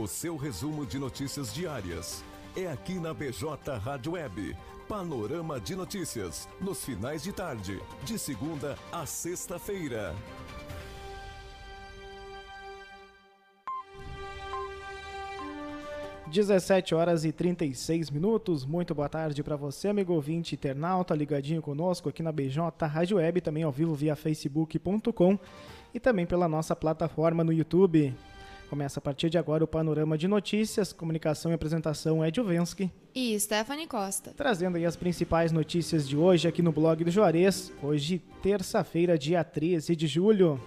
O seu resumo de notícias diárias é aqui na BJ Rádio Web. Panorama de notícias, nos finais de tarde, de segunda a sexta-feira. Dezessete horas e 36 minutos. Muito boa tarde para você, amigo ouvinte internauta, ligadinho conosco aqui na BJ Rádio Web, também ao vivo via facebook.com e também pela nossa plataforma no YouTube. Começa a partir de agora o panorama de notícias, comunicação e apresentação Ed Ovensky. E Stephanie Costa. Trazendo aí as principais notícias de hoje aqui no blog do Juarez. Hoje, terça-feira, dia 13 de julho.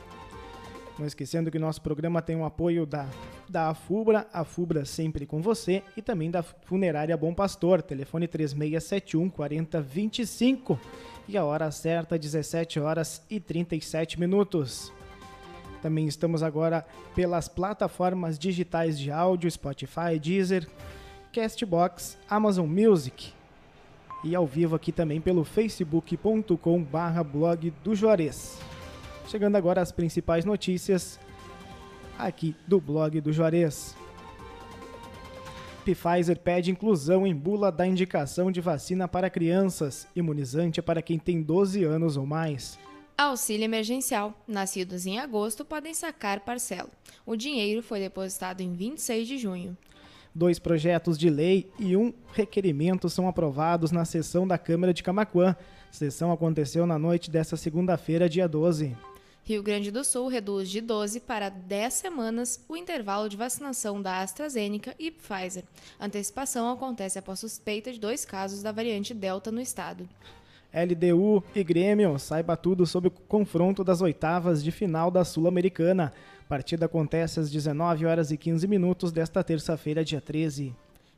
Não esquecendo que nosso programa tem o apoio da, da Afubra, a Fubra sempre com você, e também da Funerária Bom Pastor, telefone 3671 4025 e a hora certa 17 horas e 37 minutos. Também estamos agora pelas plataformas digitais de áudio, Spotify, Deezer, Castbox, Amazon Music e ao vivo aqui também pelo facebook.com barra blog do Juarez. Chegando agora às principais notícias aqui do blog do Juarez. Pfizer pede inclusão em bula da indicação de vacina para crianças, imunizante para quem tem 12 anos ou mais. Auxílio emergencial. Nascidos em agosto podem sacar parcela. O dinheiro foi depositado em 26 de junho. Dois projetos de lei e um requerimento são aprovados na sessão da Câmara de Camaquã. A sessão aconteceu na noite desta segunda-feira, dia 12. Rio Grande do Sul reduz de 12 para 10 semanas o intervalo de vacinação da AstraZeneca e Pfizer. A antecipação acontece após suspeita de dois casos da variante Delta no estado. LDU e Grêmio, saiba tudo sobre o confronto das oitavas de final da Sul-Americana. Partida acontece às 19 horas e 15 minutos desta terça-feira, dia 13.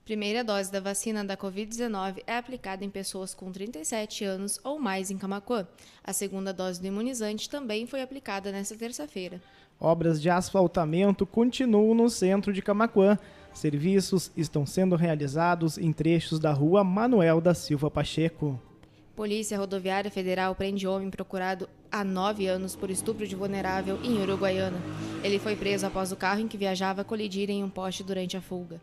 Primeira dose da vacina da Covid-19 é aplicada em pessoas com 37 anos ou mais em Camacuã. A segunda dose do imunizante também foi aplicada nesta terça-feira. Obras de asfaltamento continuam no centro de Camacuã. Serviços estão sendo realizados em trechos da rua Manuel da Silva Pacheco. Polícia Rodoviária Federal prende homem procurado há nove anos por estupro de vulnerável em Uruguaiana. Ele foi preso após o carro em que viajava colidir em um poste durante a fuga.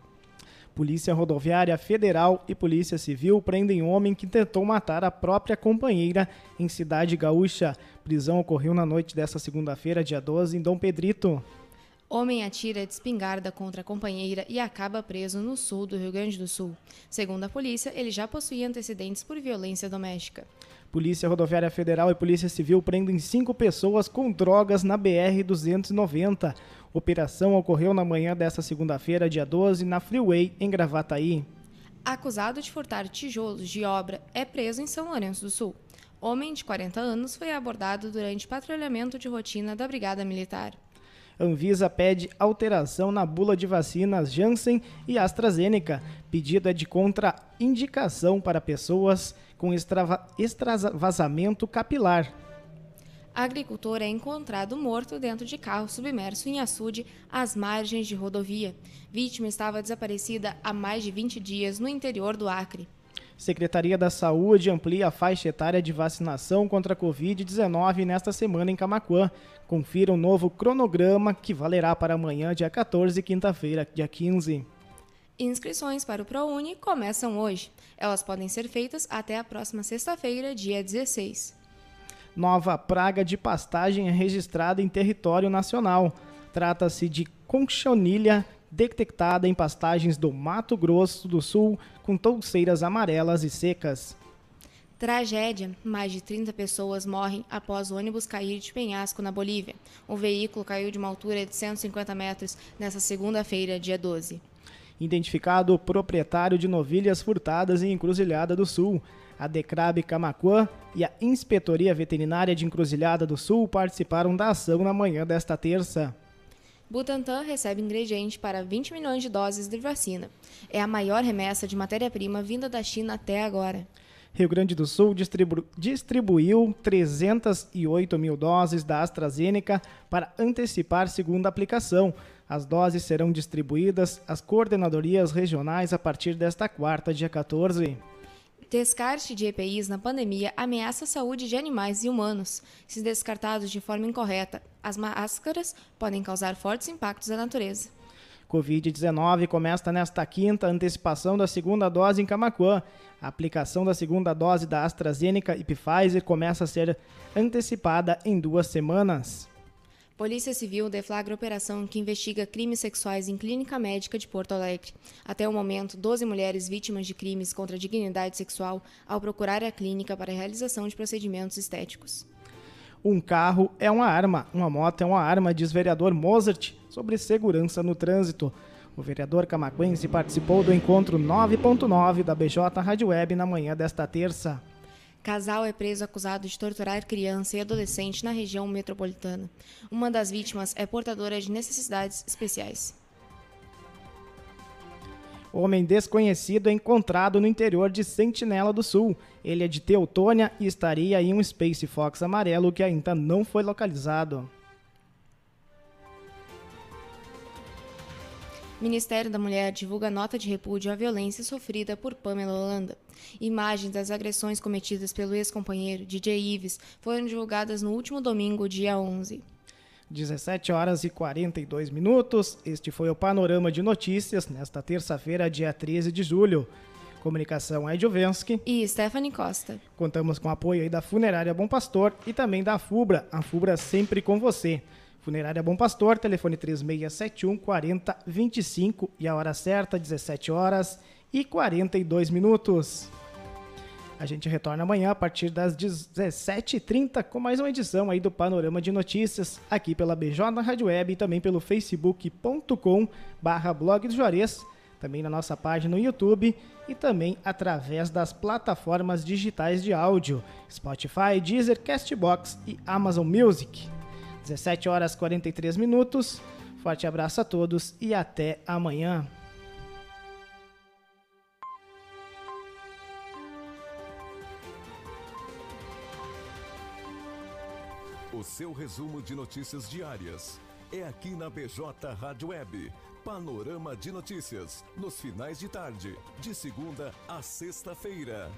Polícia Rodoviária Federal e Polícia Civil prendem homem que tentou matar a própria companheira em Cidade Gaúcha. Prisão ocorreu na noite desta segunda-feira, dia 12, em Dom Pedrito. Homem atira de espingarda contra a companheira e acaba preso no sul do Rio Grande do Sul. Segundo a polícia, ele já possuía antecedentes por violência doméstica. Polícia Rodoviária Federal e Polícia Civil prendem cinco pessoas com drogas na BR-290. Operação ocorreu na manhã desta segunda-feira, dia 12, na Freeway, em Gravataí. Acusado de furtar tijolos de obra, é preso em São Lourenço do Sul. Homem de 40 anos foi abordado durante patrulhamento de rotina da Brigada Militar. Anvisa pede alteração na bula de vacinas Janssen e AstraZeneca. Pedido é de contraindicação para pessoas com extravasamento capilar. Agricultor é encontrado morto dentro de carro submerso em açude às margens de rodovia. Vítima estava desaparecida há mais de 20 dias no interior do Acre. Secretaria da Saúde amplia a faixa etária de vacinação contra a Covid-19 nesta semana em Camacuã. Confira um novo cronograma que valerá para amanhã, dia 14, quinta-feira, dia 15. Inscrições para o ProUni começam hoje. Elas podem ser feitas até a próxima sexta-feira, dia 16. Nova praga de pastagem é registrada em território nacional. Trata-se de conchonilha detectada em pastagens do Mato Grosso do Sul com touceiras amarelas e secas. Tragédia: mais de 30 pessoas morrem após o ônibus cair de penhasco na Bolívia. O veículo caiu de uma altura de 150 metros nesta segunda-feira, dia 12. Identificado o proprietário de novilhas furtadas em Encruzilhada do Sul. A Decrab Camacuã e a Inspetoria Veterinária de Encruzilhada do Sul participaram da ação na manhã desta terça. Butantan recebe ingrediente para 20 milhões de doses de vacina. É a maior remessa de matéria-prima vinda da China até agora. Rio Grande do Sul distribu distribuiu 308 mil doses da AstraZeneca para antecipar segunda aplicação. As doses serão distribuídas às coordenadorias regionais a partir desta quarta, dia 14. Descarte de EPIs na pandemia ameaça a saúde de animais e humanos. Se descartados de forma incorreta, as máscaras podem causar fortes impactos à natureza. Covid-19 começa nesta quinta antecipação da segunda dose em Camacuã. A aplicação da segunda dose da AstraZeneca e Pfizer começa a ser antecipada em duas semanas. Polícia Civil deflagra operação que investiga crimes sexuais em clínica médica de Porto Alegre. Até o momento, 12 mulheres vítimas de crimes contra a dignidade sexual ao procurar a clínica para a realização de procedimentos estéticos. Um carro é uma arma, uma moto é uma arma, diz vereador Mozart sobre segurança no trânsito. O vereador camaquense participou do encontro 9.9 da BJ Rádio Web na manhã desta terça. Casal é preso acusado de torturar criança e adolescente na região metropolitana. Uma das vítimas é portadora de necessidades especiais. Homem desconhecido é encontrado no interior de Sentinela do Sul. Ele é de Teutônia e estaria em um Space Fox amarelo que ainda não foi localizado. Ministério da Mulher divulga nota de repúdio à violência sofrida por Pamela Holanda. Imagens das agressões cometidas pelo ex-companheiro DJ Ives foram divulgadas no último domingo, dia 11. 17 horas e 42 minutos. Este foi o Panorama de Notícias nesta terça-feira, dia 13 de julho. Comunicação é Jovensky e Stephanie Costa. Contamos com o apoio aí da Funerária Bom Pastor e também da FUBRA, a FUBRA sempre com você. Funerária Bom Pastor, telefone 3671 4025 e a hora certa, 17 horas e 42 minutos. A gente retorna amanhã a partir das 17h30 com mais uma edição aí do Panorama de Notícias, aqui pela BJ Rádio Web e também pelo facebook.com barra blog do Juarez, também na nossa página no YouTube e também através das plataformas digitais de áudio, Spotify, Deezer, Castbox e Amazon Music. 17 horas 43 minutos. Forte abraço a todos e até amanhã. O seu resumo de notícias diárias é aqui na BJ Rádio Web. Panorama de notícias nos finais de tarde, de segunda a sexta-feira.